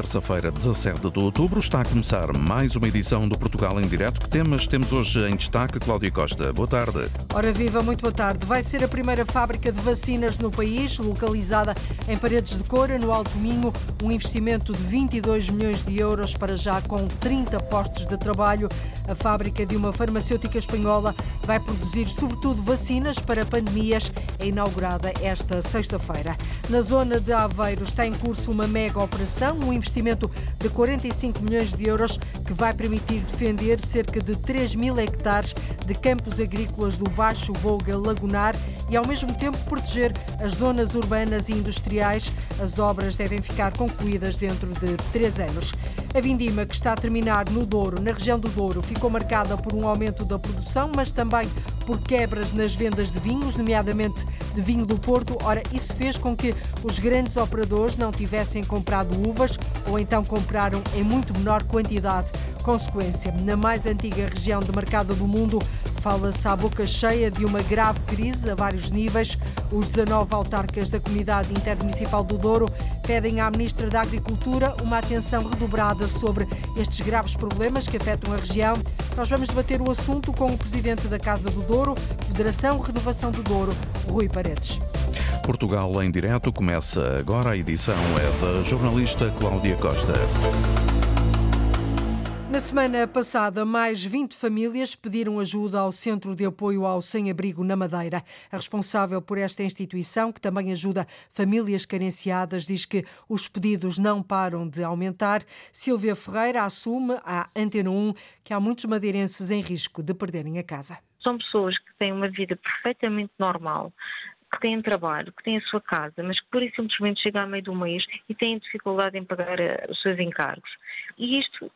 terça-feira, 17 de outubro, está a começar mais uma edição do Portugal em Direto. Que temas temos hoje em destaque? Cláudia Costa, boa tarde. Ora viva, muito boa tarde. Vai ser a primeira fábrica de vacinas no país, localizada em Paredes de Cora, no Alto Minho. Um investimento de 22 milhões de euros para já com 30 postos de trabalho. A fábrica de uma farmacêutica espanhola vai produzir sobretudo vacinas para pandemias. É inaugurada esta sexta-feira. Na zona de Aveiro está em curso uma mega operação, um investimento de 45 milhões de euros que vai permitir defender cerca de 3 mil hectares de campos agrícolas do Baixo Volga Lagunar e, ao mesmo tempo, proteger as zonas urbanas e industriais. As obras devem ficar concluídas dentro de três anos. A vindima, que está a terminar no Douro, na região do Douro, ficou marcada por um aumento da produção, mas também por quebras nas vendas de vinhos, nomeadamente de vinho do Porto. Ora, isso fez com que os grandes operadores não tivessem comprado uvas ou então compraram em muito menor quantidade. Consequência, na mais antiga região de mercado do mundo, fala-se à boca cheia de uma grave crise a vários níveis. Os 19 autarcas da Comunidade Intermunicipal do Douro pedem à Ministra da Agricultura uma atenção redobrada sobre estes graves problemas que afetam a região. Nós vamos debater o assunto com o Presidente da Casa do Douro, Federação Renovação do Douro, Rui Paredes. Portugal em direto começa agora. A edição é da jornalista Cláudia Costa. Na semana passada, mais 20 famílias pediram ajuda ao Centro de Apoio ao Sem-Abrigo na Madeira. A responsável por esta instituição, que também ajuda famílias carenciadas, diz que os pedidos não param de aumentar. Silvia Ferreira assume à Antena 1 que há muitos madeirenses em risco de perderem a casa. São pessoas que têm uma vida perfeitamente normal, que têm trabalho, que têm a sua casa, mas que por isso simplesmente chegam a meio do mês e têm dificuldade em pagar eh, os seus encargos. E isto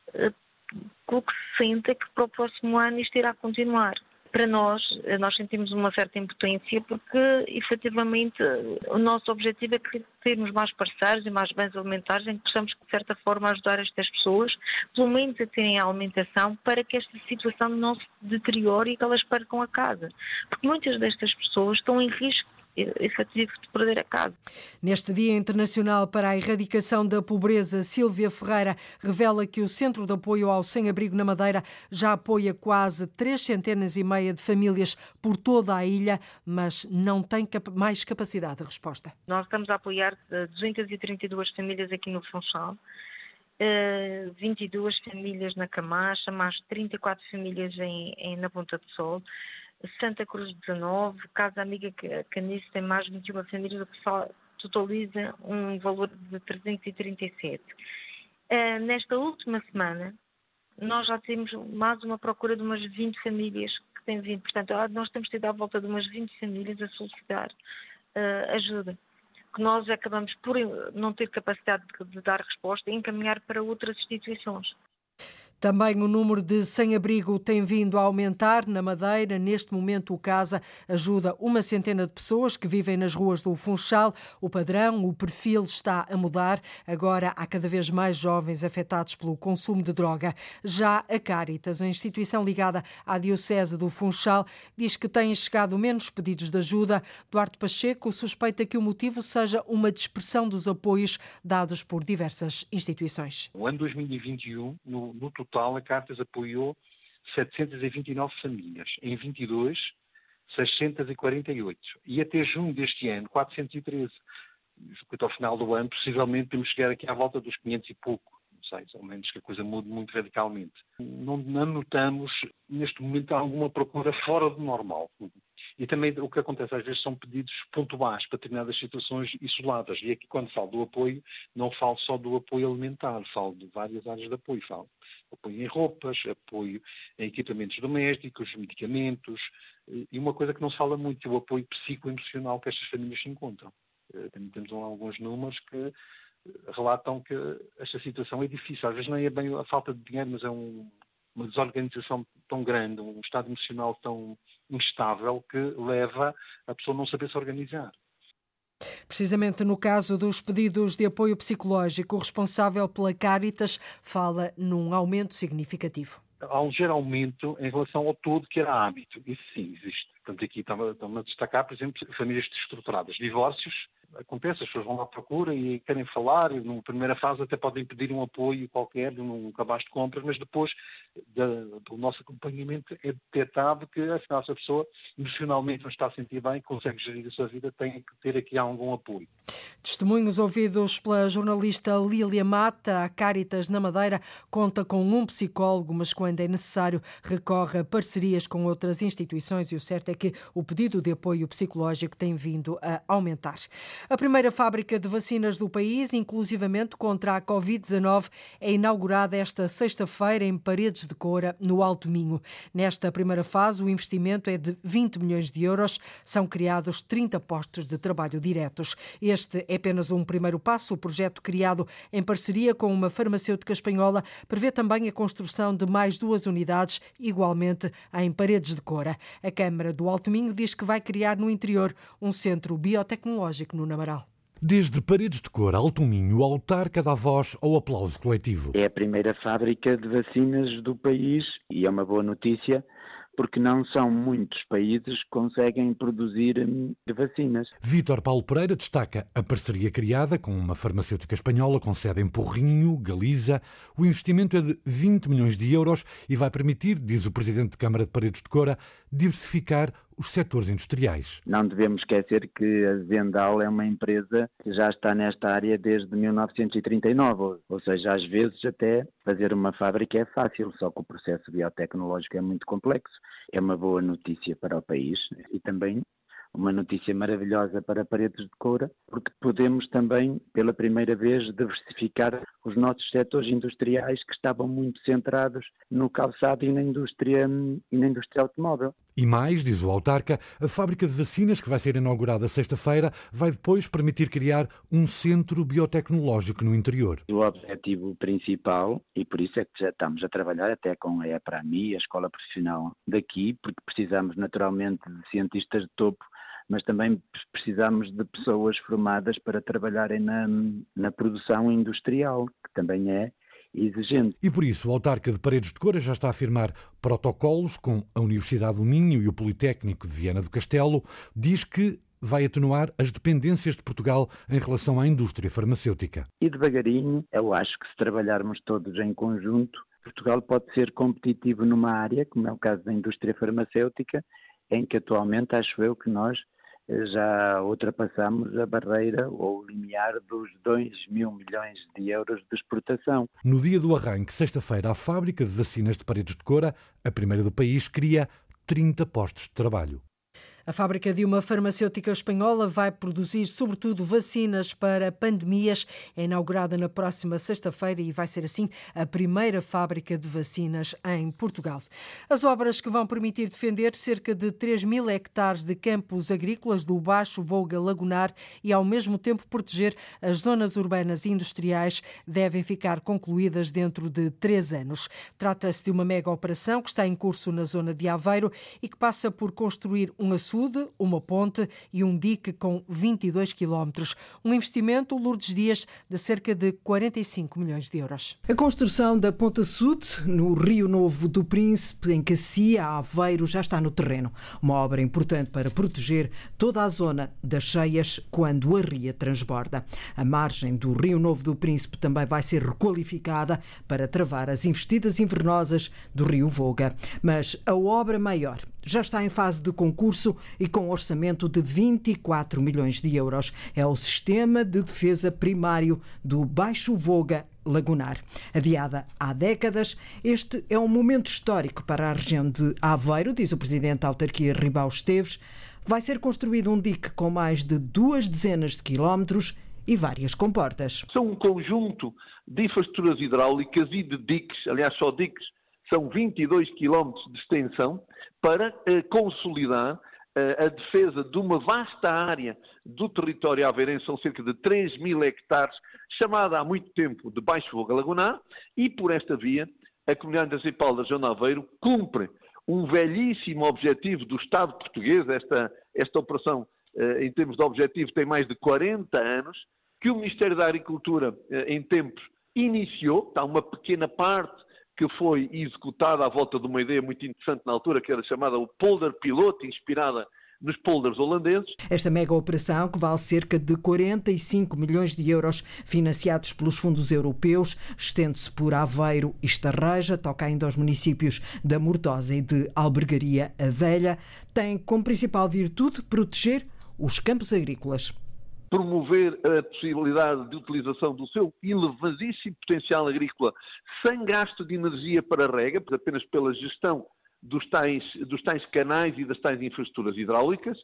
eh, o que se sente é que para o próximo ano isto irá continuar. Para nós, eh, nós sentimos uma certa impotência porque, efetivamente, o nosso objetivo é termos mais parceiros e mais bens alimentares em que possamos, de certa forma, ajudar estas pessoas, pelo menos a terem a alimentação, para que esta situação não se deteriore e que elas percam a casa. Porque muitas destas pessoas estão em risco efetivo de perder a casa. Neste Dia Internacional para a Erradicação da Pobreza, Silvia Ferreira revela que o Centro de Apoio ao Sem-Abrigo na Madeira já apoia quase três centenas e meia de famílias por toda a ilha, mas não tem mais capacidade de resposta. Nós estamos a apoiar 232 eh, famílias aqui no Funchal, 22 eh, famílias na Camacha, mais 34 famílias em, em, na Ponta do Sol, Santa Cruz 19, Casa Amiga Canice tem mais de 21 famílias, o que totaliza um valor de 337. Uh, eh, nesta última semana, nós já temos mais uma procura de umas 20 famílias que têm vindo. Portanto, ah, nós temos tido à volta de umas 20 famílias a solicitar uh, ajuda. Que nós acabamos por não ter capacidade de, de dar resposta e encaminhar para outras instituições. Também o número de sem-abrigo tem vindo a aumentar na Madeira. Neste momento, o CASA ajuda uma centena de pessoas que vivem nas ruas do Funchal. O padrão, o perfil está a mudar. Agora há cada vez mais jovens afetados pelo consumo de droga. Já a Caritas, a instituição ligada à Diocese do Funchal, diz que têm chegado menos pedidos de ajuda. Duarte Pacheco suspeita que o motivo seja uma dispersão dos apoios dados por diversas instituições. O ano 2021, no, no total, total, a Cartas apoiou 729 famílias. Em 22, 648. E até junho deste ano, 413. Até ao final do ano, possivelmente, temos chegar aqui à volta dos 500 e pouco. Não sei, ao menos que a coisa mude muito radicalmente. Não, não notamos, neste momento, alguma procura fora do normal. E também o que acontece às vezes são pedidos pontuais para determinadas situações isoladas. E aqui, quando falo do apoio, não falo só do apoio alimentar, falo de várias áreas de apoio. Falo apoio em roupas, apoio em equipamentos domésticos, medicamentos. E uma coisa que não se fala muito é o apoio psicoemocional que estas famílias se encontram. Eh, também temos alguns números que eh, relatam que esta situação é difícil. Às vezes não é bem a falta de dinheiro, mas é um, uma desorganização tão grande, um estado emocional tão instável que leva a pessoa a não saber se organizar. Precisamente no caso dos pedidos de apoio psicológico, o responsável pela Caritas fala num aumento significativo. Há um ligeiro aumento em relação ao todo que era hábito. Isso sim existe. Portanto, aqui estamos a destacar, por exemplo, famílias desestruturadas, divórcios, acontece, as pessoas vão à procura e querem falar, e numa primeira fase até podem pedir um apoio qualquer num cabaz de compras, mas depois do nosso acompanhamento é detectado que afinal essa pessoa emocionalmente não está a sentir bem, consegue gerir a sua vida, tem que ter aqui algum apoio. Testemunhos ouvidos pela jornalista Lília Mata, a Caritas na Madeira conta com um psicólogo, mas quando é necessário recorre a parcerias com outras instituições e o certo é que o pedido de apoio psicológico tem vindo a aumentar. A primeira fábrica de vacinas do país, inclusivamente contra a Covid-19, é inaugurada esta sexta-feira em Paredes de Coura, no Alto Minho. Nesta primeira fase, o investimento é de 20 milhões de euros. São criados 30 postos de trabalho diretos. Este é apenas um primeiro passo. O projeto, criado em parceria com uma farmacêutica espanhola, prevê também a construção de mais duas unidades, igualmente em Paredes de Coura. A Câmara do Alto Minho diz que vai criar no interior um centro biotecnológico no Namaral. Desde paredes de cor, alto minho, autarca dá voz ao aplauso coletivo. É a primeira fábrica de vacinas do país e é uma boa notícia porque não são muitos países que conseguem produzir hum, vacinas. Vítor Paulo Pereira destaca a parceria criada com uma farmacêutica espanhola com sede em Porrinho, Galiza. O investimento é de 20 milhões de euros e vai permitir, diz o presidente de Câmara de Paredes de Cora, diversificar os setores industriais. Não devemos esquecer que a Zendal é uma empresa que já está nesta área desde 1939, ou seja, às vezes até fazer uma fábrica é fácil, só que o processo biotecnológico é muito complexo. É uma boa notícia para o país e também uma notícia maravilhosa para Paredes de Coura, porque podemos também, pela primeira vez, diversificar os nossos setores industriais que estavam muito centrados no calçado e na indústria, e na indústria automóvel. E mais, diz o autarca, a fábrica de vacinas que vai ser inaugurada sexta-feira vai depois permitir criar um centro biotecnológico no interior. O objetivo principal, e por isso é que já estamos a trabalhar até com a EPRAMI, a escola profissional daqui, porque precisamos naturalmente de cientistas de topo mas também precisamos de pessoas formadas para trabalharem na, na produção industrial, que também é exigente. E por isso o autarca de Paredes de Cora já está a firmar protocolos com a Universidade do Minho e o Politécnico de Viana do Castelo, diz que vai atenuar as dependências de Portugal em relação à indústria farmacêutica. E devagarinho, eu acho que se trabalharmos todos em conjunto, Portugal pode ser competitivo numa área, como é o caso da indústria farmacêutica, em que atualmente acho eu que nós já ultrapassamos a barreira ou o limiar dos 2 mil milhões de euros de exportação. No dia do arranque, sexta-feira, a fábrica de vacinas de paredes de Cora, a primeira do país, cria 30 postos de trabalho. A fábrica de uma farmacêutica espanhola vai produzir, sobretudo, vacinas para pandemias. É inaugurada na próxima sexta-feira e vai ser, assim, a primeira fábrica de vacinas em Portugal. As obras que vão permitir defender cerca de 3 mil hectares de campos agrícolas do Baixo Volga Lagunar e, ao mesmo tempo, proteger as zonas urbanas e industriais devem ficar concluídas dentro de três anos. Trata-se de uma mega operação que está em curso na zona de Aveiro e que passa por construir um açude Uma ponte e um dique com 22 quilómetros. Um investimento, Lourdes Dias, de cerca de 45 milhões de euros. A construção da Ponta Sud, no Rio Novo do Príncipe, em Cacia, Aveiro, já está no terreno. Uma obra importante para proteger toda a zona das cheias quando a ria transborda. A margem do Rio Novo do Príncipe também vai ser requalificada para travar as investidas invernosas do Rio Voga. Mas a obra maior já está em fase de concurso e com orçamento de 24 milhões de euros. É o sistema de defesa primário do Baixo Voga Lagunar. Adiada há décadas, este é um momento histórico para a região de Aveiro, diz o presidente da autarquia Ribau Esteves. Vai ser construído um dique com mais de duas dezenas de quilómetros e várias comportas. São um conjunto de infraestruturas hidráulicas e de diques, aliás, só diques, são 22 quilómetros de extensão, para eh, consolidar eh, a defesa de uma vasta área do território aveirense, são cerca de 3 mil hectares, chamada há muito tempo de Baixo Fogo Lagunar, e por esta via a Comunidade Municipal da Zona Aveiro cumpre um velhíssimo objetivo do Estado português, esta, esta operação eh, em termos de objetivo tem mais de 40 anos, que o Ministério da Agricultura em tempos iniciou, está uma pequena parte que foi executada à volta de uma ideia muito interessante na altura, que era chamada o Polder Piloto, inspirada nos polders holandeses. Esta mega operação, que vale cerca de 45 milhões de euros, financiados pelos fundos europeus, estende-se por Aveiro e Estarreja, toca ainda aos municípios da Mortosa e de Albergaria a Velha, tem como principal virtude proteger os campos agrícolas promover a possibilidade de utilização do seu elevadíssimo potencial agrícola sem gasto de energia para rega, apenas pela gestão dos tais, dos tais canais e das tais infraestruturas hidráulicas,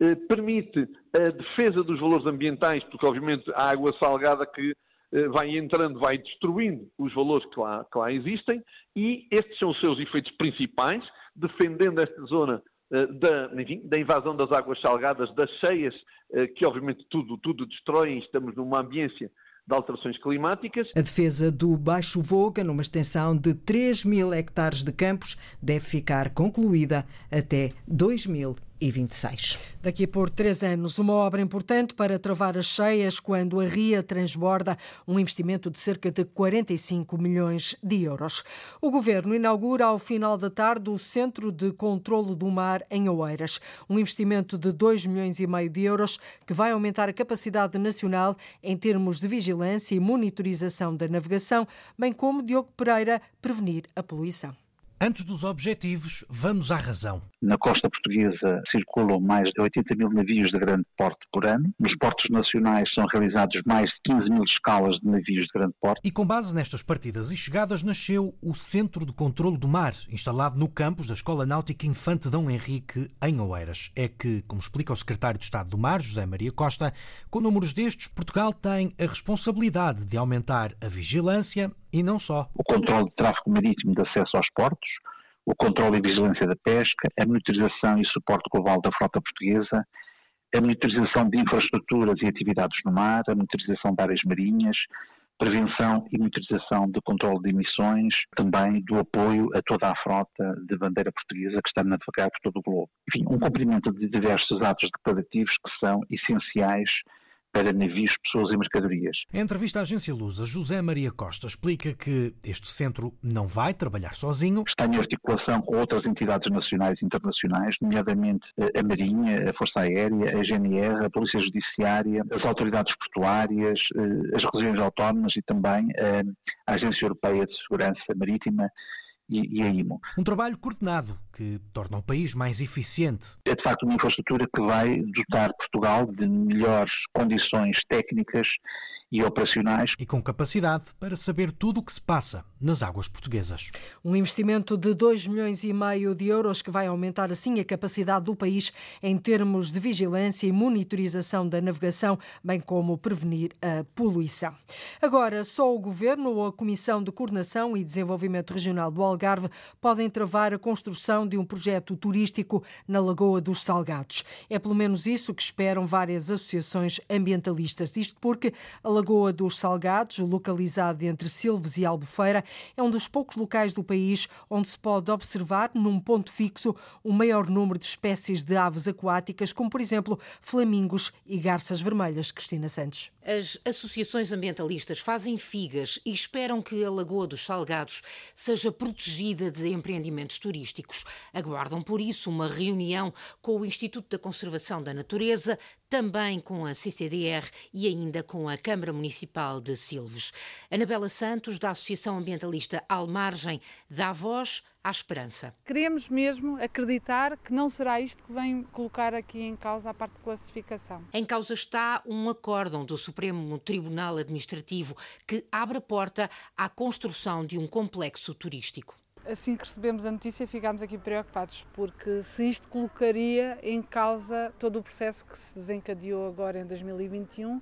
eh, permite a defesa dos valores ambientais, porque obviamente a água salgada que eh, vai entrando, vai destruindo os valores que lá, que lá existem, e estes são os seus efeitos principais, defendendo esta zona da, enfim, da, invasão das águas salgadas, das cheias, eh, que obviamente tudo, tudo destroem, estamos numa ambiência de alterações climáticas. A defesa do Baixo Voga, numa extensão de 3 mil hectares de campos, deve ficar concluída até 2000 e 26. Daqui por três anos, uma obra importante para travar as cheias quando a ria transborda, um investimento de cerca de 45 milhões de euros. O Governo inaugura ao final da tarde o Centro de Controlo do Mar em Oeiras, um investimento de 2 milhões e meio de euros que vai aumentar a capacidade nacional em termos de vigilância e monitorização da navegação, bem como, Diogo Pereira, prevenir a poluição. Antes dos objetivos, vamos à razão. Na costa portuguesa circulam mais de 80 mil navios de grande porte por ano. Nos portos nacionais são realizados mais de 15 mil escalas de navios de grande porte. E com base nestas partidas e chegadas nasceu o Centro de Controlo do Mar, instalado no campus da Escola Náutica Infante Dom Henrique, em Oeiras. É que, como explica o secretário de Estado do Mar, José Maria Costa, com números destes, Portugal tem a responsabilidade de aumentar a vigilância e não só. O controle de tráfego marítimo de acesso aos portos, o controle e vigilância da pesca, a monitorização e suporte global da frota portuguesa, a monitorização de infraestruturas e atividades no mar, a monitorização de áreas marinhas, prevenção e monitorização do controle de emissões, também do apoio a toda a frota de bandeira portuguesa que está a navegar por todo o globo. Enfim, um cumprimento de diversos atos declarativos que são essenciais para navios, pessoas e mercadorias. Em entrevista à agência Lusa, José Maria Costa explica que este centro não vai trabalhar sozinho. Está em articulação com outras entidades nacionais e internacionais, nomeadamente a Marinha, a Força Aérea, a GNR, a Polícia Judiciária, as autoridades portuárias, eh, as regiões autónomas e também a Agência Europeia de Segurança Marítima e, e a IMO. Um trabalho coordenado que torna o país mais eficiente. É de facto uma infraestrutura que vai dotar Portugal de melhores condições técnicas e operacionais. E com capacidade para saber tudo o que se passa nas águas portuguesas. Um investimento de 2 milhões e meio de euros que vai aumentar assim a capacidade do país em termos de vigilância e monitorização da navegação, bem como prevenir a poluição. Agora, só o Governo ou a Comissão de Coordenação e Desenvolvimento Regional do Algarve podem travar a construção de um projeto turístico na Lagoa dos Salgados. É pelo menos isso que esperam várias associações ambientalistas. Isto porque a Lagoa dos Salgados, localizada entre Silves e Albufeira, é um dos poucos locais do país onde se pode observar, num ponto fixo, o maior número de espécies de aves aquáticas, como por exemplo flamingos e garças vermelhas. Cristina Santos. As associações ambientalistas fazem figas e esperam que a Lagoa dos Salgados seja protegida de empreendimentos turísticos. Aguardam, por isso, uma reunião com o Instituto da Conservação da Natureza, também com a CCDR e ainda com a Câmara Municipal de Silves. Anabela Santos, da Associação Ambientalista Almargem, dá voz à esperança. Queremos mesmo acreditar que não será isto que vem colocar aqui em causa a parte de classificação. Em causa está um acórdão do Supremo Tribunal Administrativo que abre a porta à construção de um complexo turístico assim que recebemos a notícia, ficámos aqui preocupados, porque se isto colocaria em causa todo o processo que se desencadeou agora em 2021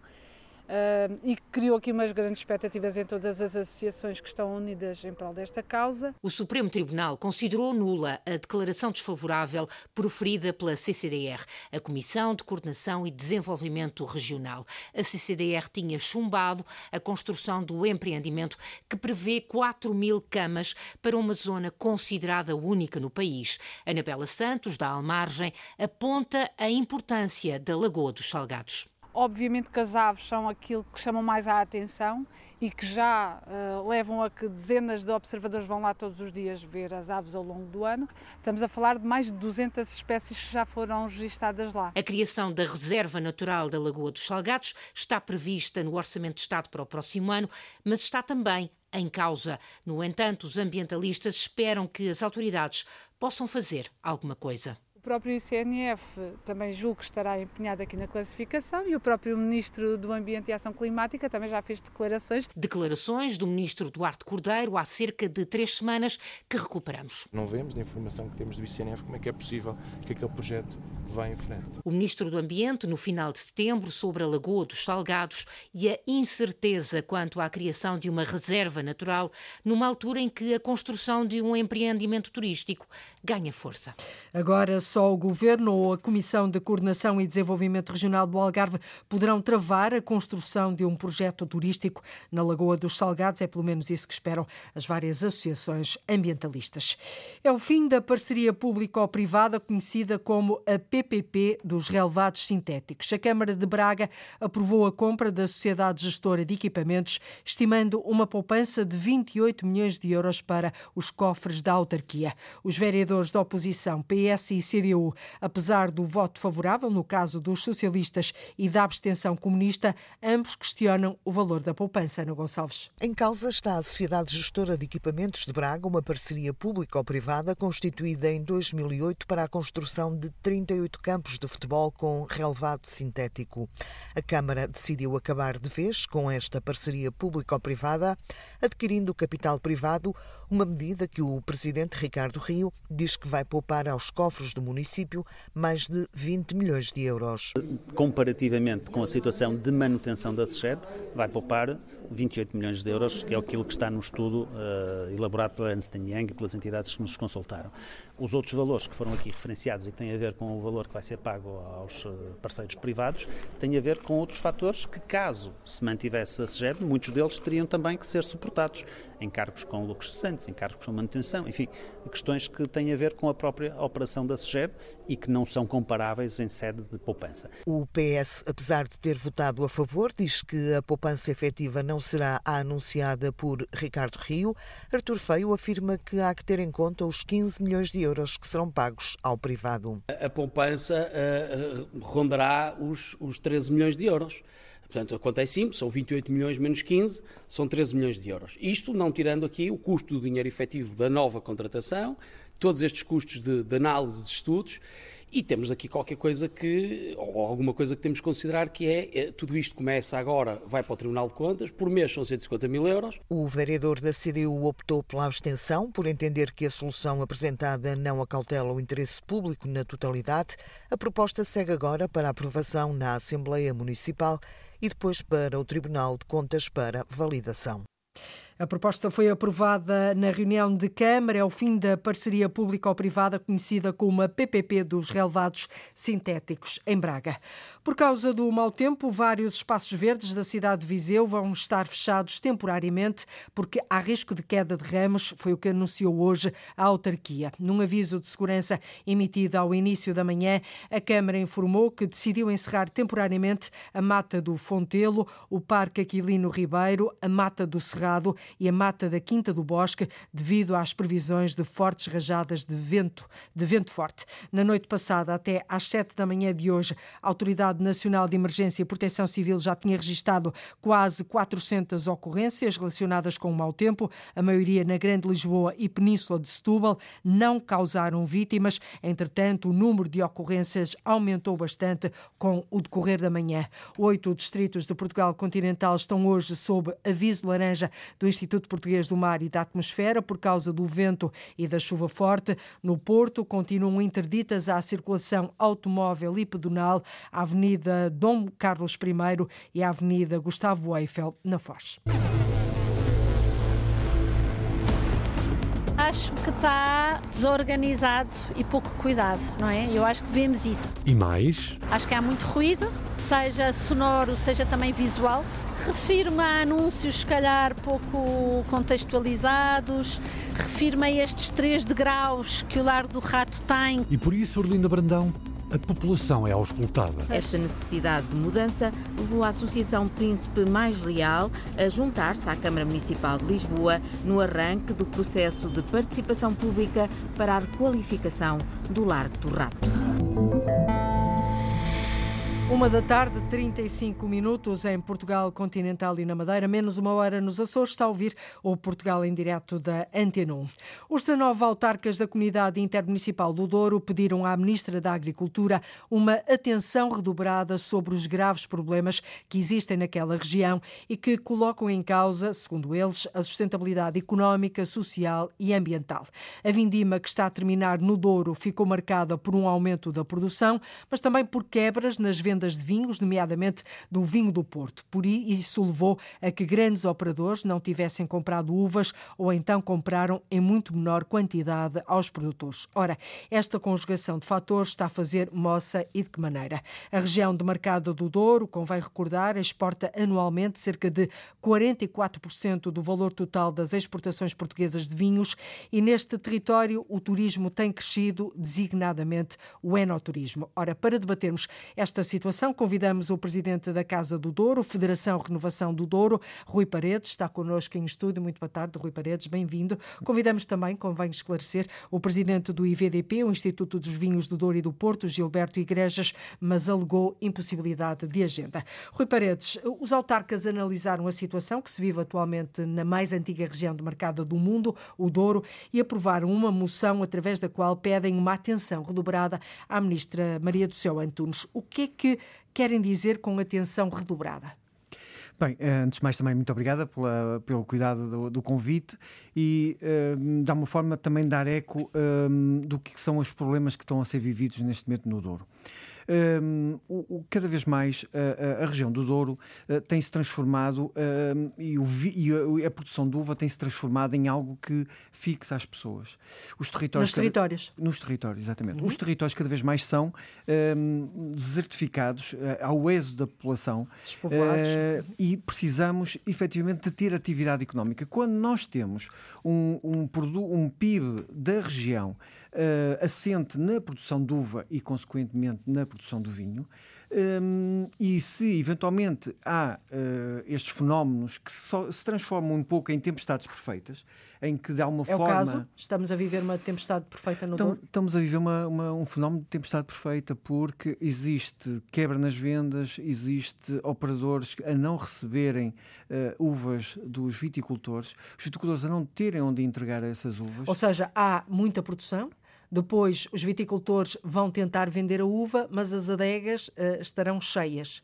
Uh, e criou aqui umas grandes expectativas em todas as associações que estão unidas em prol desta causa. O Supremo Tribunal considerou nula a declaração desfavorável proferida pela CCDR, a Comissão de Coordenação e Desenvolvimento Regional. A CCDR tinha chumbado a construção do empreendimento que prevê 4 mil camas para uma zona considerada única no país. Anabela Santos, da Almargem, aponta a importância da Lagoa dos Salgados. Obviamente que as aves são aquilo que chamam mais a atenção e que já uh, levam a que dezenas de observadores vão lá todos os dias ver as aves ao longo do ano. Estamos a falar de mais de 200 espécies que já foram registadas lá. A criação da Reserva Natural da Lagoa dos Salgados está prevista no Orçamento de Estado para o próximo ano, mas está também em causa. No entanto, os ambientalistas esperam que as autoridades possam fazer alguma coisa próprio ICNF também julgo que estará empenhado aqui na classificação e o próprio Ministro do Ambiente e Ação Climática também já fez declarações. Declarações do Ministro Duarte Cordeiro há cerca de três semanas que recuperamos. Não vemos da informação que temos do ICNF como é que é possível que aquele projeto vá em frente. O Ministro do Ambiente, no final de setembro, sobre a Lagoa dos Salgados e a incerteza quanto à criação de uma reserva natural, numa altura em que a construção de um empreendimento turístico ganha força. Agora, só o Governo ou a Comissão de Coordenação e Desenvolvimento Regional do Algarve poderão travar a construção de um projeto turístico na Lagoa dos Salgados. É pelo menos isso que esperam as várias associações ambientalistas. É o fim da parceria público-privada conhecida como a PPP dos relevados sintéticos. A Câmara de Braga aprovou a compra da Sociedade Gestora de Equipamentos, estimando uma poupança de 28 milhões de euros para os cofres da autarquia. Os vereadores da oposição, PS e CDU, CDU. Apesar do voto favorável no caso dos socialistas e da abstenção comunista, ambos questionam o valor da poupança. Ana Gonçalves. Em causa está a Sociedade Gestora de Equipamentos de Braga, uma parceria pública ou privada constituída em 2008 para a construção de 38 campos de futebol com relevado sintético. A Câmara decidiu acabar de vez com esta parceria pública ou privada, adquirindo capital privado, uma medida que o presidente Ricardo Rio diz que vai poupar aos cofres do município mais de 20 milhões de euros. Comparativamente com a situação de manutenção da SEGEB, vai poupar 28 milhões de euros, que é aquilo que está no estudo uh, elaborado pela Ernst Young e pelas entidades que nos consultaram. Os outros valores que foram aqui referenciados e que têm a ver com o valor que vai ser pago aos eh, parceiros privados, têm a ver com outros fatores que, caso se mantivesse a SEGEB, muitos deles teriam também que ser suportados, encargos com lucros cessantes, encargos com manutenção, enfim, questões que têm a ver com a própria operação da SEGEB e que não são comparáveis em sede de poupança. O PS, apesar de ter votado a favor, diz que a poupança efetiva não será a anunciada por Ricardo Rio. Artur Feio afirma que há que ter em conta os 15 milhões de euros que serão pagos ao privado. A poupança uh, rondará os, os 13 milhões de euros. Portanto, a conta é simples, são 28 milhões menos 15, são 13 milhões de euros. Isto não tirando aqui o custo do dinheiro efetivo da nova contratação, todos estes custos de, de análise de estudos e temos aqui qualquer coisa que, ou alguma coisa que temos que considerar, que é, é, tudo isto começa agora, vai para o Tribunal de Contas, por mês são 150 mil euros. O vereador da CDU optou pela abstenção, por entender que a solução apresentada não acautela o interesse público na totalidade. A proposta segue agora para aprovação na Assembleia Municipal e depois para o Tribunal de Contas para validação. A proposta foi aprovada na reunião de Câmara. É o fim da parceria público-privada conhecida como a PPP dos relevados sintéticos em Braga. Por causa do mau tempo, vários espaços verdes da cidade de Viseu vão estar fechados temporariamente porque há risco de queda de ramos, foi o que anunciou hoje a autarquia. Num aviso de segurança emitido ao início da manhã, a Câmara informou que decidiu encerrar temporariamente a Mata do Fontelo, o Parque Aquilino Ribeiro, a Mata do Cerrado e a mata da Quinta do Bosque, devido às previsões de fortes rajadas de vento, de vento forte. Na noite passada, até às sete da manhã de hoje, a Autoridade Nacional de Emergência e Proteção Civil já tinha registado quase 400 ocorrências relacionadas com o mau tempo, a maioria na Grande Lisboa e Península de Setúbal, não causaram vítimas. Entretanto, o número de ocorrências aumentou bastante com o decorrer da manhã. Oito distritos de Portugal continental estão hoje sob aviso laranja do Instituto Português do Mar e da Atmosfera por causa do vento e da chuva forte. No Porto, continuam interditas a circulação automóvel e pedonal a Avenida Dom Carlos I e a Avenida Gustavo Eiffel, na Foz. acho que está desorganizado e pouco cuidado, não é? Eu acho que vemos isso. E mais? Acho que há muito ruído, seja sonoro, seja também visual. Refiro-me a anúncios, se calhar, pouco contextualizados. Refiro-me a estes três degraus que o Lar do Rato tem. E por isso, Orlinda Brandão, a população é auscultada. Esta necessidade de mudança levou a Associação Príncipe Mais Real a juntar-se à Câmara Municipal de Lisboa no arranque do processo de participação pública para a requalificação do Largo do Rato. Uma da tarde, 35 minutos em Portugal continental e na Madeira, menos uma hora nos Açores, está a ouvir o Portugal em direto da Antena 1. Os 19 autarcas da Comunidade Intermunicipal do Douro pediram à Ministra da Agricultura uma atenção redobrada sobre os graves problemas que existem naquela região e que colocam em causa, segundo eles, a sustentabilidade económica, social e ambiental. A vindima que está a terminar no Douro ficou marcada por um aumento da produção, mas também por quebras nas vendas vendas de vinhos, nomeadamente do vinho do Porto. Por isso levou a que grandes operadores não tivessem comprado uvas ou então compraram em muito menor quantidade aos produtores. Ora, esta conjugação de fatores está a fazer moça e de que maneira? A região de mercado do Douro, convém recordar, exporta anualmente cerca de 44% do valor total das exportações portuguesas de vinhos e neste território o turismo tem crescido, designadamente o enoturismo. Ora, para debatermos esta situação, situação. Convidamos o presidente da Casa do Douro, Federação Renovação do Douro, Rui Paredes, está connosco em estúdio. Muito boa tarde, Rui Paredes, bem-vindo. Convidamos também, convém esclarecer, o presidente do IVDP, o Instituto dos Vinhos do Douro e do Porto, Gilberto Igrejas, mas alegou impossibilidade de agenda. Rui Paredes, os autarcas analisaram a situação que se vive atualmente na mais antiga região de mercado do mundo, o Douro, e aprovaram uma moção através da qual pedem uma atenção redobrada à ministra Maria do Céu Antunes. O que é que querem dizer com atenção redobrada? Bem, eh, antes de mais também muito obrigada pela, pelo cuidado do, do convite e uh, uma forma também de dar eco um, do que são os problemas que estão a ser vividos neste momento no Douro. Um, o, cada vez mais a, a, região do Douro uh, tem-se transformado um, e, o, e, a, produção de uva tem-se transformado em algo que fixa as pessoas. Os territórios. Nos territórios. nos territórios, exatamente. Uhum. Os territórios cada vez mais são um, desertificados uh, ao êxodo da população. Uh, e precisamos efetivamente de ter atividade económica. Quando nós temos um, um, um PIB da região assente na produção de uva e, consequentemente, na produção do vinho. Um, e se eventualmente há uh, estes fenómenos que só, se transformam um pouco em tempestades perfeitas, em que de alguma é forma. É o caso? Estamos a viver uma tempestade perfeita no Douro? Estamos a viver uma, uma, um fenómeno de tempestade perfeita porque existe quebra nas vendas, existe operadores a não receberem uh, uvas dos viticultores, os viticultores a não terem onde entregar essas uvas. Ou seja, há muita produção depois, os viticultores vão tentar vender a uva, mas as adegas uh, estarão cheias.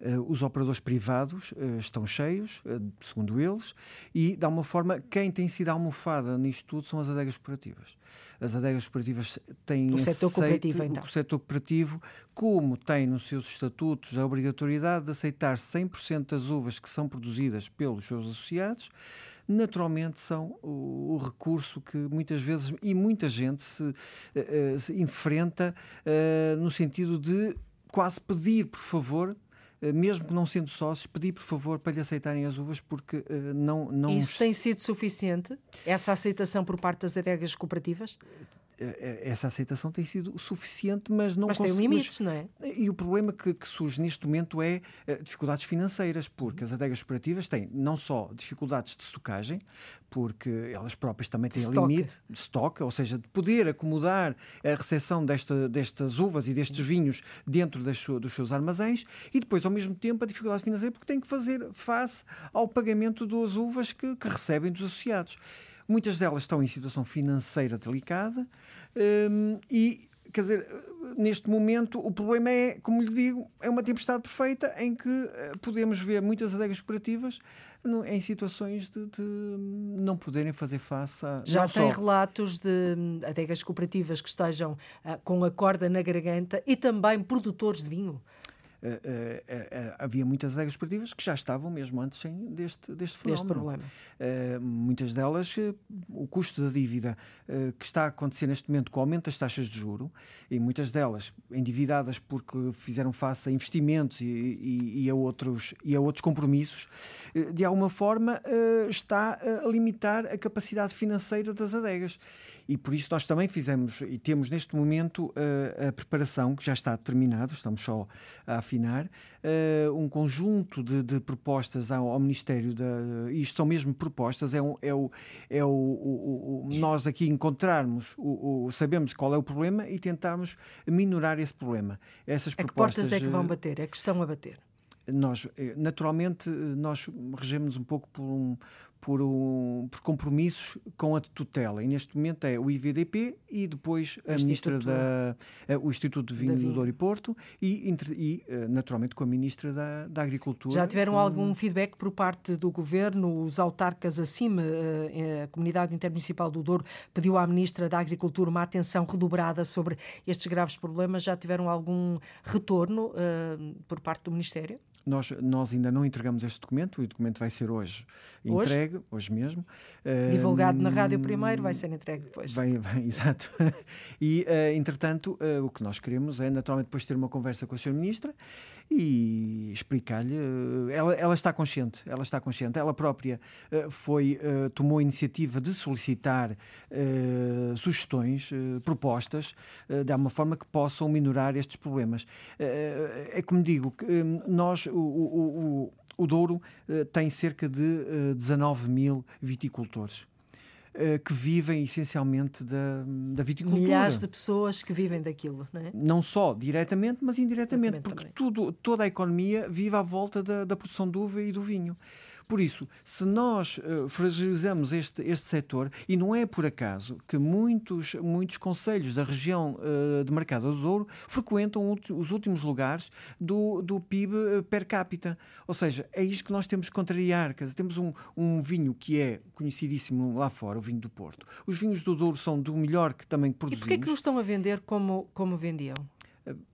Uh, os operadores privados uh, estão cheios, segundo eles, e, de alguma forma, quem tem sido almofada nisto tudo são as adegas cooperativas. As adegas cooperativas têm o setor cooperativo, então. o setor cooperativo, como tem nos seus estatutos a obrigatoriedade de aceitar 100% das uvas que são produzidas pelos seus associados, naturalmente são o, o, recurso que muitas vezes e muita gente se, uh, se enfrenta uh, no sentido de quase pedir, por favor, mesmo não sendo sócios, pedir por favor para lhe aceitarem as uvas porque uh, não, não. Isso tem sido suficiente? Essa aceitação por parte das adegas cooperativas? Eh, eh, essa aceitação tem sido suficiente, mas não Mas tem limites, não é? E o problema que, que, surge neste momento é uh, dificuldades financeiras, porque as adegas cooperativas têm não só dificuldades de estocagem, porque elas próprias também têm Stock. limite de estoque, ou seja, de poder acomodar a recepção desta, destas uvas e destes Sim. vinhos dentro das, dos seus armazéns, e depois, ao mesmo tempo, a dificuldade financeira, porque têm que fazer face ao pagamento das uvas que, que recebem dos associados. Muitas delas estão em situação financeira delicada um, e quer dizer, neste momento o problema é, como lhe digo, é uma tempestade perfeita em que uh, podemos ver muitas adegas cooperativas em situações de, de, não poderem fazer face a. Já tem só... relatos de hum, adegas cooperativas que estejam uh, com a corda na garganta e também produtores de vinho. Havia muitas adegas esportivas que já estavam mesmo antes deste, deste fenómeno. Deste problema. muitas delas, o custo da dívida que está a acontecer neste momento com o aumento das taxas de juro e muitas delas endividadas porque fizeram face a investimentos e, e, e a, outros, e a outros compromissos, de alguma forma está a limitar a capacidade financeira das adegas. E por isso nós também fizemos e temos neste momento a, a preparação, que já está terminado, estamos só a afinar, uh, um conjunto de, de propostas ao, ao, Ministério da. Isto são mesmo propostas, é, um, é, o, é o, o, o, nós aqui encontrarmos, o, sabemos qual é o problema e tentarmos minorar esse problema. Essas a propostas. Que portas é que vão bater? É que estão a bater? nós eh, naturalmente nós regemos um pouco por um, por, um, por compromissos com a tutela. E neste momento é o IVDP e depois a Ministra da, eh, o Instituto de Vinho do Douro e Porto e, e, eh, naturalmente com a Ministra da, da Agricultura. Já tiveram algum feedback por parte do Governo? Os autarcas acima, eh, a Comunidade Intermunicipal do Douro pediu à Ministra da Agricultura uma atenção redobrada sobre estes graves problemas. Já tiveram algum retorno uh, por parte do Ministério? Nós, nós ainda não entregamos este documento, o documento vai ser hoje, hoje? entregue, hoje mesmo. Divulgado uh, na rádio primeiro, vai ser entregue depois. Vai, vai exato. e, uh, entretanto, uh, o que nós queremos é, naturalmente, depois ter uma conversa com a Sra. Ministra e explicar-lhe. Eh, ela, ela, está consciente, ela está consciente. Ela própria foi, tomou a iniciativa de solicitar sugestões, propostas, de uma forma que possam minorar estes problemas. é como digo, nós, o, o, o, o Douro tem cerca de 19 mil viticultores. Eh, que vivem essencialmente da, da viticultura. Milhares de pessoas que vivem daquilo, não é? Não só diretamente, mas indiretamente, porque tudo, toda a economia vive à volta da, da produção de uva e do vinho. Por isso, se nós uh, fragilizamos este, este setor, e não é por acaso que muitos, muitos conselhos da região uh, de Mercado do Douro frequentam os últimos lugares do, do PIB eh, per capita. Ou seja, é isto que nós temos que contrariar. Quer dizer, temos um, um vinho que é conhecidíssimo lá fora, o vinho do Porto. Os vinhos do Douro são do melhor que também produzimos. E porquê é que não estão a vender como, como vendiam?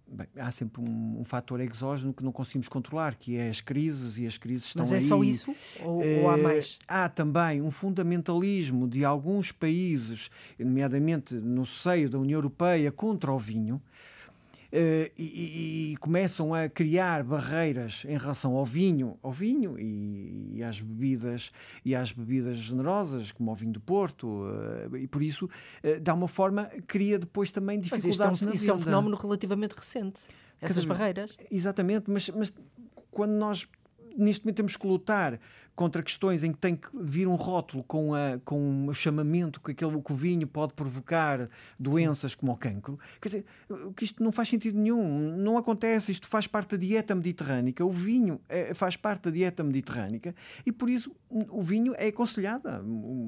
Bem, há sempre um, um fator exógeno que não conseguimos controlar, que é as crises, e as crises estão Mas é aí. só isso? Ou, ou há mais? Há também um fundamentalismo de alguns países, nomeadamente no seio da União Europeia, contra o vinho, Uh, e, e, começam a criar barreiras em relação ao vinho, ao vinho e, e às bebidas e às bebidas generosas, como o vinho do Porto, uh, e por isso, uh, de alguma forma, cria depois também dificuldades mas isto é um, Isso é um fenómeno relativamente recente, essas Cada, barreiras. Exatamente, mas, mas quando nós neste momento temos que lutar contra questões em que tem que vir um rótulo com, a, com um chamamento que aquele que o vinho pode provocar doenças como o cancro. Quer dizer, que isto não faz sentido nenhum, não acontece, isto faz parte da dieta mediterrânica, o vinho é, faz parte da dieta mediterrânica e por isso o vinho é aconselhado,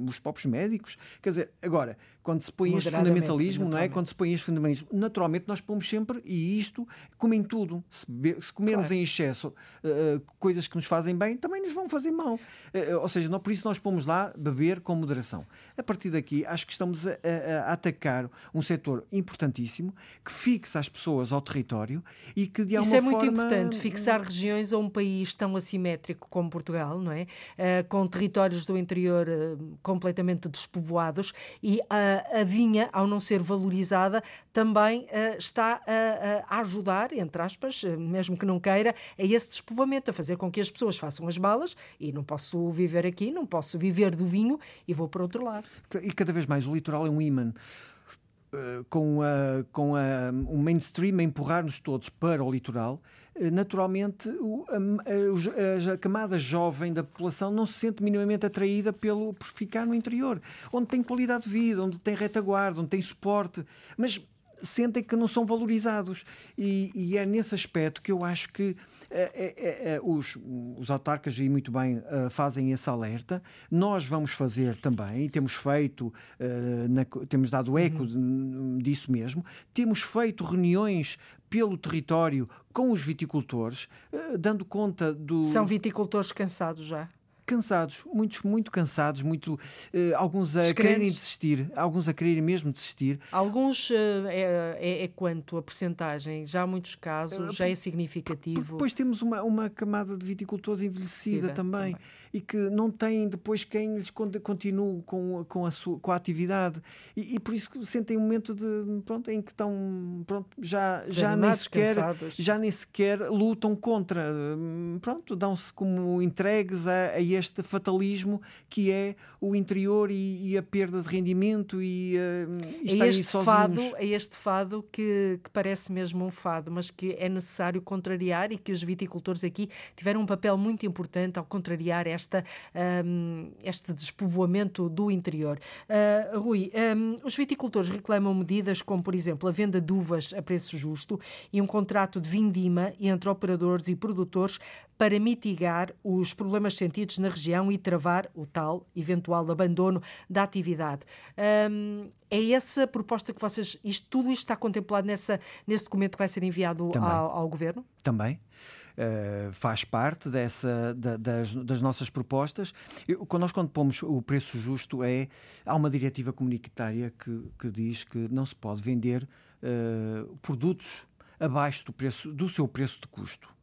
os próprios médicos. Quer dizer, agora, quando se põe este fundamentalismo, não é? Quando se põe este fundamentalismo, naturalmente nós pomos sempre, e isto, como em tudo, se, se comermos claro. em excesso uh, coisas que nos fazem bem, também nos vão fazer mal. Uh, ou seja, não, por isso nós pomos lá beber com moderação. A partir daqui, acho que estamos a, a, a atacar um setor importantíssimo que fixa as pessoas ao território e que de alguma forma... Isso é muito importante, fixar regiões a um país tão assimétrico como Portugal, não é? Uh, com territórios do interior completamente despovoados e a, a vinha, ao não ser valorizada, também está a, a ajudar, entre aspas, mesmo que não queira, a esse despovoamento, a fazer com que as pessoas façam as balas e não posso viver aqui, não posso viver do vinho e vou para outro lado. E cada vez mais o litoral é um imã. Uh, com, a, com a, um mainstream a empurrar-nos todos para o litoral, uh, naturalmente o, a, a, a, camada jovem da população não se sente minimamente atraída pelo, por ficar no interior, onde tem qualidade de vida, onde tem retaguarda, onde tem suporte. Mas sentem que não são valorizados. E, e é nesse aspecto que eu acho que é, é, é, os, os autarcas aí muito bem uh, fazem esse alerta. Nós vamos fazer também, e temos feito, uh, na, temos dado eco uhum. disso mesmo, temos feito reuniões pelo território com os viticultores, uh, dando conta do. São viticultores cansados já? Cansados, muitos muito cansados, muito eh, alguns a quererem desistir, alguns a quererem mesmo desistir. Alguns é, é, é, quanto a percentagem? Já há muitos casos, já é significativo. Depois temos uma, uma camada de viticultores envelhecida também, também, e que não têm depois quem lhes continue com, com, a, sua, com a atividade e, e por isso sentem um momento de pronto em que estão pronto já já nem sequer cansados. já nem sequer lutam contra pronto dão-se como entregues a, a, este fatalismo que é o interior e, e a perda de rendimento e, uh, e é este fado é este fado que, que parece mesmo um fado mas que é necessário contrariar e que os viticultores aqui tiveram um papel muito importante ao contrariar esta um, este despovoamento do interior. Uh, Rui um, os viticultores reclamam medidas como por exemplo a venda de uvas a preço justo e um contrato de vindima entre operadores e produtores para mitigar os problemas sentidos na região e travar o tal eventual abandono da atividade. Um, é essa proposta que vocês. Isto, tudo isto está contemplado nessa, nesse documento que vai ser enviado ao, ao, Governo? Também. Uh, faz parte dessa, da, das, das, nossas propostas. Eu, nós, quando pomos o preço justo, é há uma diretiva comunitária que, que diz que não se pode vender uh, produtos abaixo do, preço, do seu preço de custo.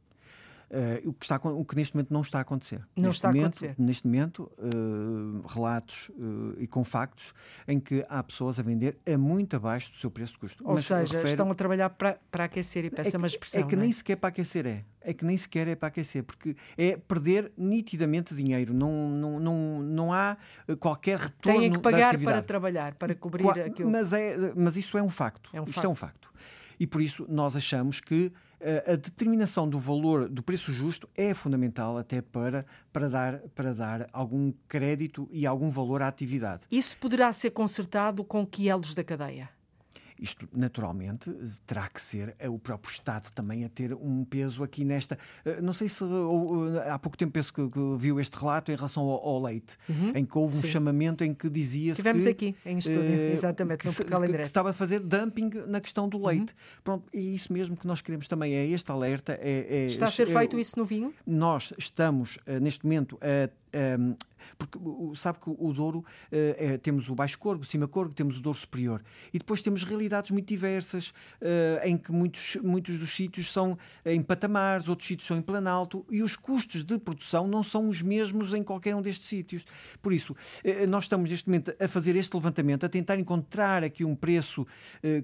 Uh, o, que está, o que neste momento não está a acontecer. Não neste está momento, a acontecer. Neste momento, uh, relatos uh, e com factos em que há pessoas a vender a muito abaixo do seu preço de custo. Ou Mas seja, refere... estão a trabalhar para, para aquecer e peça é uma expressão. É que é? nem sequer para aquecer é. É que nem sequer é para aquecer, porque é perder nitidamente dinheiro. Não, não, não, não há qualquer retorno. Têm que pagar para trabalhar, para cobrir Qua, aquilo. Mas, é, mas isso é um facto. É um Isto facto. é um facto. E por isso nós achamos que uh, a determinação do valor do preço justo é fundamental até para, para, dar, para dar algum crédito e algum valor à atividade. Isso poderá ser consertado com que elos da cadeia? Isto, naturalmente, terá que ser o próprio Estado também a ter um peso aqui nesta. Eh, não sei se há pouco tempo penso que, viu este relato em relação ao, ao leite, uhum. em que houve um Sim. chamamento em que dizia-se. Tivemos que, aqui em estúdio, uh, exatamente, que, no que, que, estava a fazer dumping na questão do leite. Uhum. Pronto, e isso mesmo que nós queremos também é este alerta. É, é Está a ser é, feito isso no vinho? Nós estamos, neste momento, a. Um, porque sabe que o Douro uh, é, temos o Baixo Corgo, o Cima Corgo, temos o Douro Superior. E depois temos realidades muito diversas, uh, em que muitos, muitos dos sítios são em patamares, outros sítios são em planalto, e os custos de produção não são os mesmos em qualquer um destes sítios. Por isso, uh, nós estamos neste momento a fazer este levantamento, a tentar encontrar aqui um preço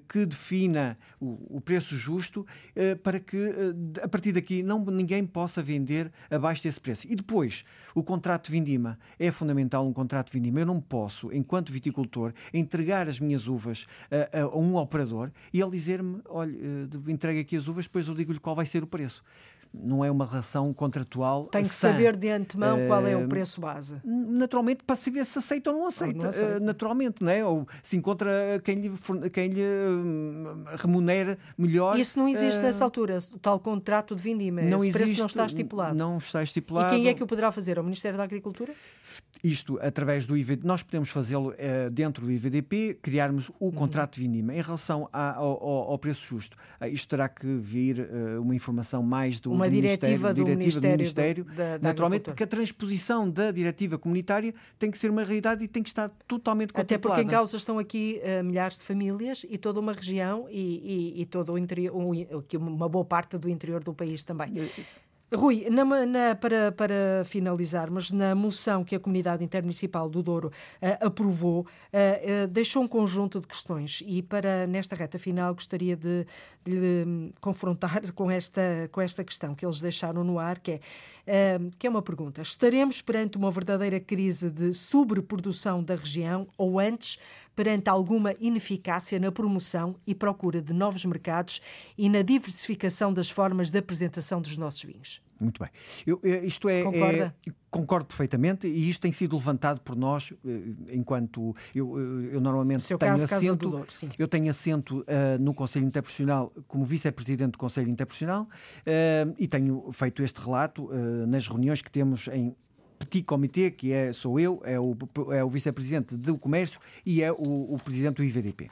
que defina o, o preço justo, para que a partir daqui não, ninguém possa vender abaixo desse preço. E depois, o contrato de vindima é fundamental um contrato de vindima. Eu não posso, enquanto viticultor, entregar as minhas uvas a, a um operador e ele dizer-me: olha, eh, entregue aqui as uvas, depois eu digo-lhe qual vai ser o preço não é uma relação contratual. Tem que sã. saber de antemão uh, qual é o preço base. Naturalmente, para saber se aceita ou não aceita. Ou não aceita. Uh, naturalmente, não é? Ou se encontra quem lhe, quem lhe hum, remunera melhor. Isso não existe uh, nessa altura, o tal contrato de vindima. Não Esse existe, preço não está estipulado. Não está estipulado. E quem é que o poderá fazer? O Ministério da Agricultura? Isto através do IVD, nós podemos fazê-lo uh, dentro do IVDP, criarmos o uhum. contrato de vindima. Em relação a, ao, ao, preço justo, uh, isto terá que vir uh, uma informação mais do, uma do diretiva, do, Ministério, do Ministério, do, da, da naturalmente, porque a transposição da diretiva comunitária tem que ser uma realidade e tem que estar totalmente contemplada. Até porque em causa estão aqui milhares de famílias e toda uma região e, e, e todo o interior, um, uma boa parte do interior do país também. Rui, na, na, para, para finalizarmos, na moção que a Comunidade Intermunicipal do Douro uh, aprovou, uh, uh, deixou um conjunto de questões e para nesta reta final gostaria de, de lhe confrontar com esta, com esta questão que eles deixaram no ar, que é, que é uma pergunta. Estaremos perante uma verdadeira crise de sobreprodução da região ou antes perante alguma ineficácia na promoção e procura de novos mercados e na diversificação das formas de apresentação dos nossos vinhos. Muito bem. Eu, eh, isto é, é, concordo perfeitamente e isto tem sido levantado por nós eh, enquanto eu, eu normalmente tenho caso, assento Douro, eu tenho assento uh, no Conselho Interprofissional como vice-presidente do Conselho Interprofissional uh, e tenho feito este relato uh, nas reuniões que temos em petit comité, que é, sou eu, é o, é o vice-presidente do comércio e é o, o presidente do IVDP.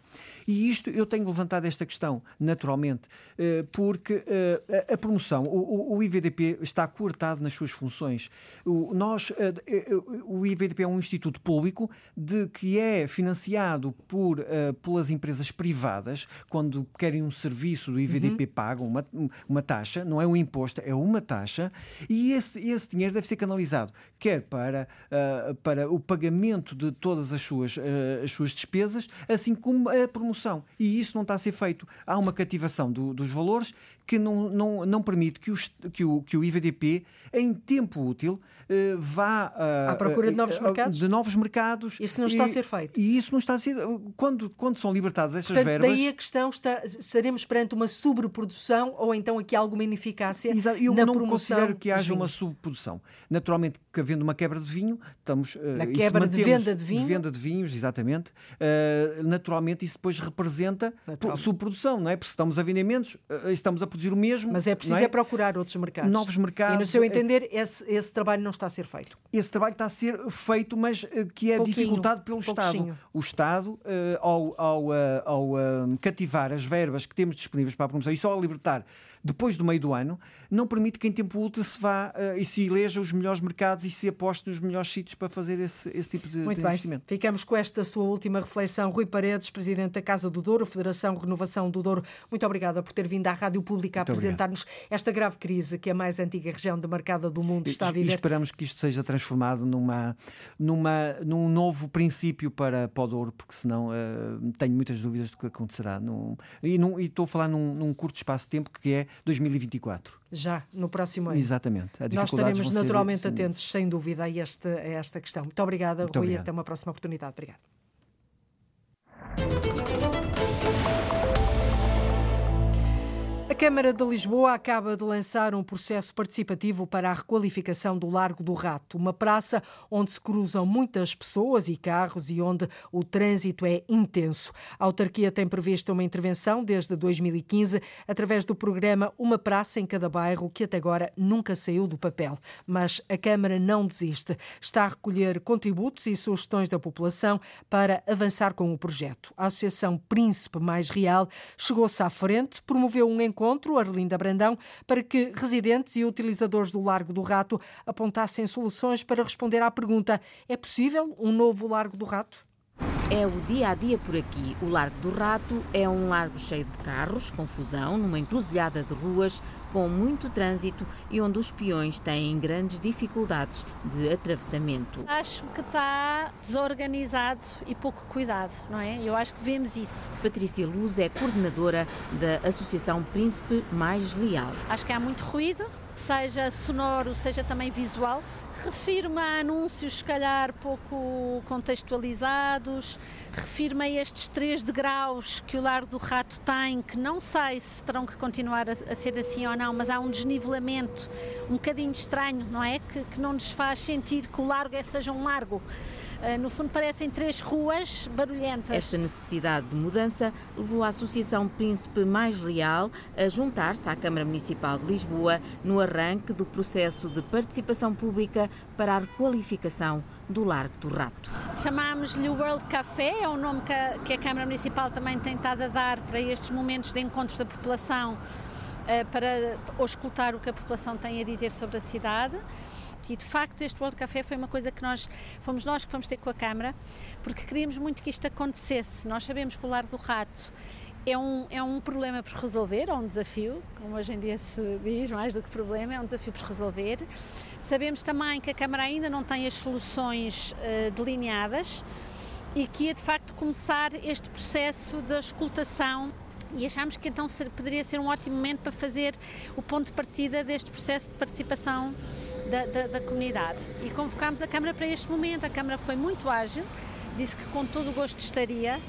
E isto, eu tenho levantado esta questão, naturalmente, eh, porque eh, a promoção, o, o IVDP está cortado nas suas funções. O, nós, eh, o IVDP é um instituto público de que é financiado por, pelas empresas privadas, quando querem um serviço do IVDP uhum. pagam uma, uma taxa, não é um imposto, é uma taxa, e esse, esse dinheiro deve ser canalizado quer para, uh, para o pagamento de todas as suas, uh, as suas despesas, assim como a promoção. E isso não está a ser feito. Há uma cativação do, dos valores que não, não, não permite que, os, que, o, que o IVDP, em tempo útil, uh, vá à procura de novos mercados. De novos mercados. Isso não está e, a ser feito. E isso não está a ser. Quando, quando são libertadas estas Portanto, verbas. Daí a questão: está, estaremos perante uma sobreprodução ou então aqui alguma ineficácia Exato. Eu na não promoção considero que haja uma subprodução. Naturalmente, que havendo uma quebra de vinho, estamos. Uh, Na quebra de venda de vinho. De venda de vinhos, exatamente. Uh, naturalmente, isso depois representa subprodução, não é? Porque estamos a vender menos, uh, estamos a produzir o mesmo. Mas é preciso é? é? procurar outros mercados. Novos mercados. E no seu entender, esse, esse trabalho não está a ser feito. Esse trabalho está a ser feito, mas que é Pouquinho, dificultado pelo Estado. O Estado, ao, ao, ao cativar as verbas que temos disponíveis para a promoção e só libertar depois do meio do ano, não permite que em tempo útil se vá uh, e se eleja os melhores mercados e se aposte nos melhores sítios para fazer esse, esse tipo de, Muito de bem. investimento. Ficamos com esta sua última reflexão. Rui Paredes, Presidente da Casa do Douro, Federação Renovação do Douro, muito obrigada por ter vindo à Rádio Pública a apresentar-nos esta grave crise que a mais antiga região demarcada do mundo está a viver. E esperamos que isto seja transformado numa, numa, num novo princípio para, para o Douro, porque senão uh, tenho muitas dúvidas do que acontecerá. Num, e, num, e estou a falar num, num curto espaço de tempo que é 2024. Já, no próximo ano. Exatamente. Nós estaremos naturalmente ser... atentos, sem dúvida, a, este, a esta questão. Muito obrigada, Muito Rui. Obrigado. Até uma próxima oportunidade. Obrigada. Câmara de Lisboa acaba de lançar um processo participativo para a requalificação do Largo do Rato, uma praça onde se cruzam muitas pessoas e carros e onde o trânsito é intenso. A autarquia tem previsto uma intervenção desde 2015 através do programa Uma Praça em Cada Bairro, que até agora nunca saiu do papel. Mas a Câmara não desiste. Está a recolher contributos e sugestões da população para avançar com o projeto. A Associação Príncipe Mais Real chegou-se à frente, promoveu um encontro encontro, Arlinda Brandão, para que residentes e utilizadores do Largo do Rato apontassem soluções para responder à pergunta: é possível um novo Largo do Rato? É o dia a dia por aqui. O Largo do Rato é um largo cheio de carros, confusão, numa encruzilhada de ruas, com muito trânsito e onde os peões têm grandes dificuldades de atravessamento. Acho que está desorganizado e pouco cuidado, não é? Eu acho que vemos isso. Patrícia Luz é coordenadora da Associação Príncipe Mais Leal. Acho que há muito ruído, seja sonoro, seja também visual. Refiro-me a anúncios, se calhar, pouco contextualizados. Refiro-me a estes três degraus que o Largo do Rato tem, que não sei se terão que continuar a, a ser assim ou não, mas há um desnivelamento um bocadinho estranho, não é? Que, que não nos faz sentir que o largo é, seja um largo. Ah, no fundo, parecem três ruas barulhentas. Esta necessidade de mudança levou a Associação Príncipe Mais Real a juntar-se à Câmara Municipal de Lisboa no arranque do processo de participação pública para a requalificação do Largo do Rato. Chamámos-lhe o World Café, é o nome que a, que a Câmara Municipal também tem estado a dar para estes momentos de encontros da população, ah, para escutar o que a população tem a dizer sobre a cidade e de facto este World Café foi uma coisa que nós fomos nós que fomos ter com a Câmara porque queríamos muito que isto acontecesse. Nós sabemos que o Lar do Rato é um, é um problema por resolver, é um desafio, como hoje em dia se diz, mais do que problema, é um desafio por resolver. Sabemos também que a Câmara ainda não tem as soluções uh, delineadas e que ia de facto começar este processo da escutação e achámos que então poderia ser um ótimo momento para fazer o ponto de partida deste processo de participação da, da, da comunidade. E convocámos a Câmara para este momento. A Câmara foi muito ágil, disse que com todo o gosto estaria.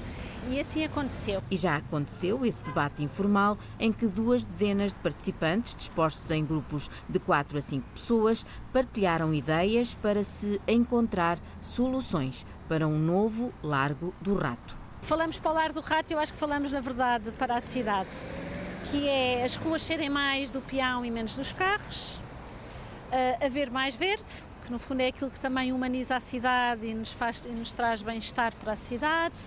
E assim aconteceu. E já aconteceu esse debate informal em que duas dezenas de participantes, dispostos em grupos de quatro a cinco pessoas, partilharam ideias para se encontrar soluções para um novo Largo do Rato. Falamos para o Largo do Rato e eu acho que falamos, na verdade, para a cidade, que é as ruas serem mais do peão e menos dos carros, uh, haver mais verde, que no fundo é aquilo que também humaniza a cidade e nos, faz, e nos traz bem-estar para a cidade.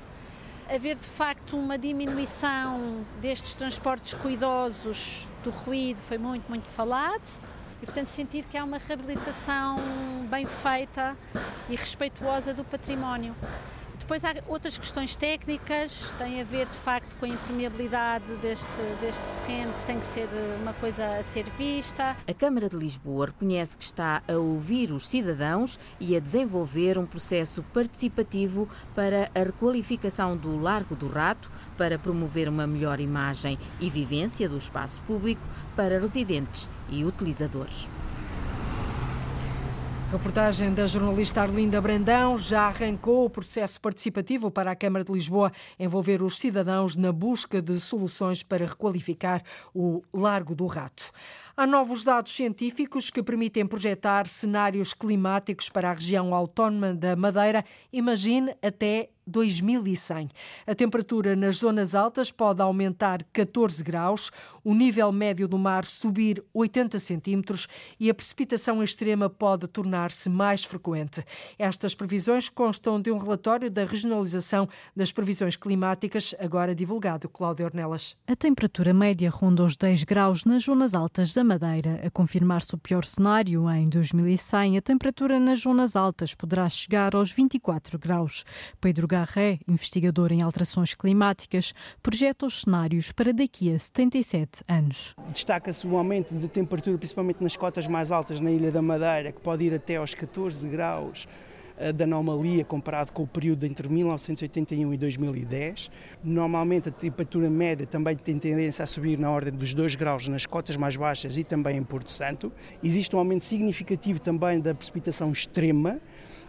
Haver de facto uma diminuição destes transportes ruidosos, do ruído, foi muito, muito falado. E, portanto, sentir que há uma reabilitação bem feita e respeituosa do património. Depois há outras questões técnicas, têm a ver de facto com a impermeabilidade deste, deste terreno, que tem que ser uma coisa a ser vista. A Câmara de Lisboa reconhece que está a ouvir os cidadãos e a desenvolver um processo participativo para a requalificação do Largo do Rato, para promover uma melhor imagem e vivência do espaço público para residentes e utilizadores. Reportagem da jornalista Arlinda Brandão já arrancou o processo participativo para a Câmara de Lisboa envolver os cidadãos na busca de soluções para requalificar o Largo do Rato. Há novos dados científicos que permitem projetar cenários climáticos para a região autónoma da Madeira, imagine até 2100. A temperatura nas zonas altas pode aumentar 14 graus, o nível médio do mar subir 80 centímetros e a precipitação extrema pode tornar-se mais frequente. Estas previsões constam de um relatório da regionalização das previsões climáticas, agora divulgado. Cláudio Ornelas. A temperatura média ronda os 10 graus nas zonas altas da Madeira. A confirmar-se o pior cenário, em 2100, a temperatura nas zonas altas poderá chegar aos 24 graus. Pedro Garré, investigador em alterações climáticas, projeta os cenários para daqui a 77 anos. Destaca-se o aumento de temperatura, principalmente nas cotas mais altas na Ilha da Madeira, que pode ir até aos 14 graus da anomalia comparado com o período entre 1981 e 2010. Normalmente a temperatura média também tem tendência a subir na ordem dos 2 graus nas cotas mais baixas e também em Porto Santo. Existe um aumento significativo também da precipitação extrema,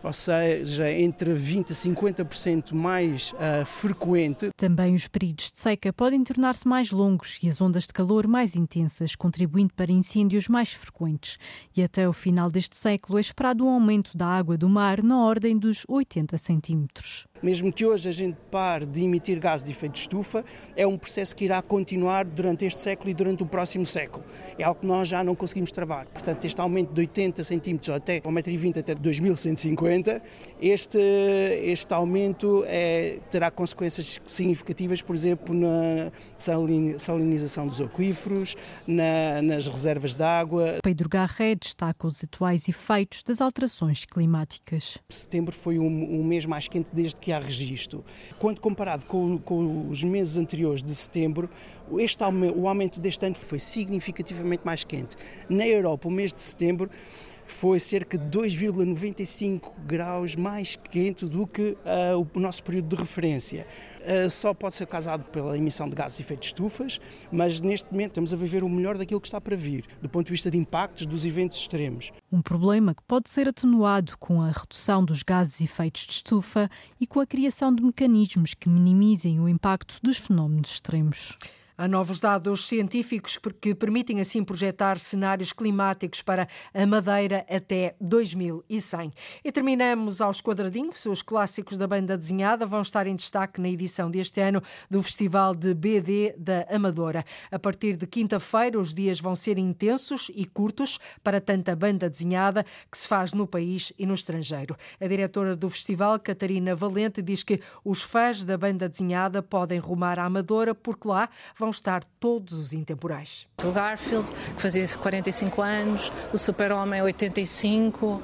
ou seja, entre 20% a 50% mais uh, frequente. Também os períodos de seca podem tornar-se mais longos e as ondas de calor mais intensas, contribuindo para incêndios mais frequentes. E até o final deste século é esperado um aumento da água do mar na ordem dos 80 centímetros. Mesmo que hoje a gente pare de emitir gases de efeito de estufa, é um processo que irá continuar durante este século e durante o próximo século. É algo que nós já não conseguimos travar. Portanto, este aumento de 80 centímetros até 1,20m até 2150, este, este aumento é, terá consequências significativas, por exemplo, na salinização dos aquíferos, na, nas reservas de água. Pedro Garré destaca os atuais efeitos das alterações climáticas. Setembro foi um, um mês mais quente desde que há registro. Quando comparado com, com os meses anteriores de setembro, este, o aumento deste ano foi significativamente mais quente. Na Europa, o mês de setembro foi cerca de 2,95 graus mais quente do que uh, o nosso período de referência. Uh, só pode ser causado pela emissão de gases de efeito de estufas, mas neste momento estamos a viver o melhor daquilo que está para vir, do ponto de vista de impactos dos eventos extremos. Um problema que pode ser atenuado com a redução dos gases de efeitos de estufa e com a criação de mecanismos que minimizem o impacto dos fenómenos extremos. Há novos dados científicos que permitem assim projetar cenários climáticos para a Madeira até 2100. E terminamos aos quadradinhos. Os clássicos da banda desenhada vão estar em destaque na edição deste ano do Festival de BD da Amadora. A partir de quinta-feira, os dias vão ser intensos e curtos para tanta banda desenhada que se faz no país e no estrangeiro. A diretora do festival, Catarina Valente, diz que os fãs da banda desenhada podem rumar à Amadora porque lá vão estar todos os intemporais. O Garfield, que fazia 45 anos, o Super-Homem 85, uh,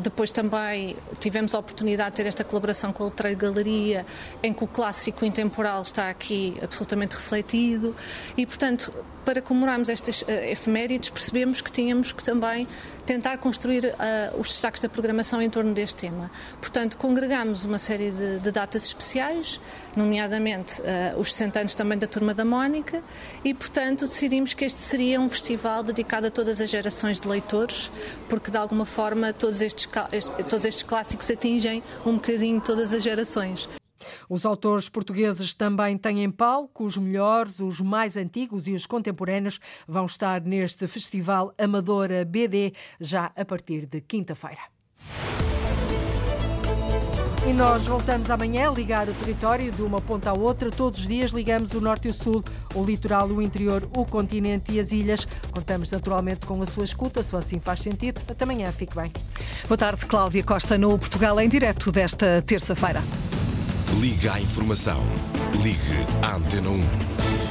depois também tivemos a oportunidade de ter esta colaboração com a Ultra Galeria, em que o clássico intemporal está aqui absolutamente refletido e, portanto, para comemorarmos estas uh, efemérides, percebemos que tínhamos que também tentar construir uh, os destaques da programação em torno deste tema. Portanto, congregamos uma série de, de datas especiais, nomeadamente uh, os 60 anos também da Turma da Mónica, e, portanto, decidimos que este seria um festival dedicado a todas as gerações de leitores, porque, de alguma forma, todos estes, todos estes clássicos atingem um bocadinho todas as gerações. Os autores portugueses também têm em palco os melhores, os mais antigos e os contemporâneos vão estar neste Festival Amadora BD já a partir de quinta-feira. E nós voltamos amanhã a ligar o território de uma ponta à outra. Todos os dias ligamos o norte e o sul, o litoral, o interior, o continente e as ilhas. Contamos naturalmente com a sua escuta, se assim faz sentido. Até amanhã, fique bem. Boa tarde, Cláudia Costa, no Portugal em direto desta terça-feira. Liga à informação. Ligue à Antena 1.